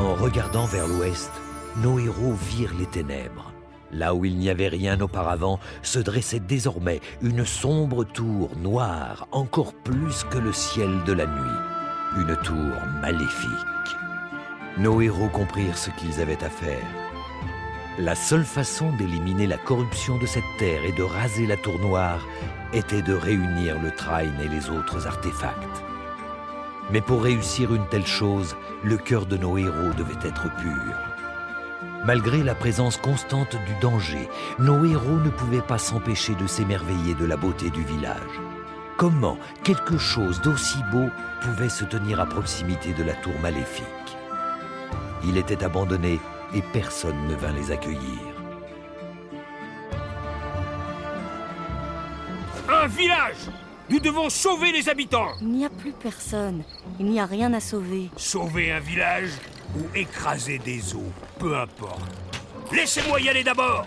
En regardant vers l'ouest, nos héros virent les ténèbres. Là où il n'y avait rien auparavant, se dressait désormais une sombre tour noire, encore plus que le ciel de la nuit. Une tour maléfique. Nos héros comprirent ce qu'ils avaient à faire. La seule façon d'éliminer la corruption de cette terre et de raser la tour noire était de réunir le Train et les autres artefacts. Mais pour réussir une telle chose, le cœur de nos héros devait être pur. Malgré la présence constante du danger, nos héros ne pouvaient pas s'empêcher de s'émerveiller de la beauté du village. Comment quelque chose d'aussi beau pouvait se tenir à proximité de la tour maléfique? Il était abandonné et personne ne vint les accueillir. Un village Nous devons sauver les habitants Il n'y a plus personne. Il n'y a rien à sauver. Sauver un village ou écraser des eaux, peu importe. Laissez-moi y aller d'abord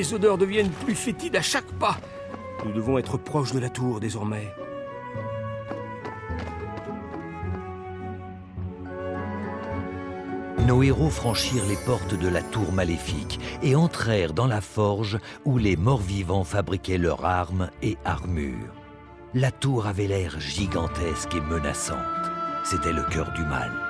Les odeurs deviennent plus fétides à chaque pas. Nous devons être proches de la tour désormais. Nos héros franchirent les portes de la tour maléfique et entrèrent dans la forge où les morts-vivants fabriquaient leurs armes et armures. La tour avait l'air gigantesque et menaçante. C'était le cœur du mal.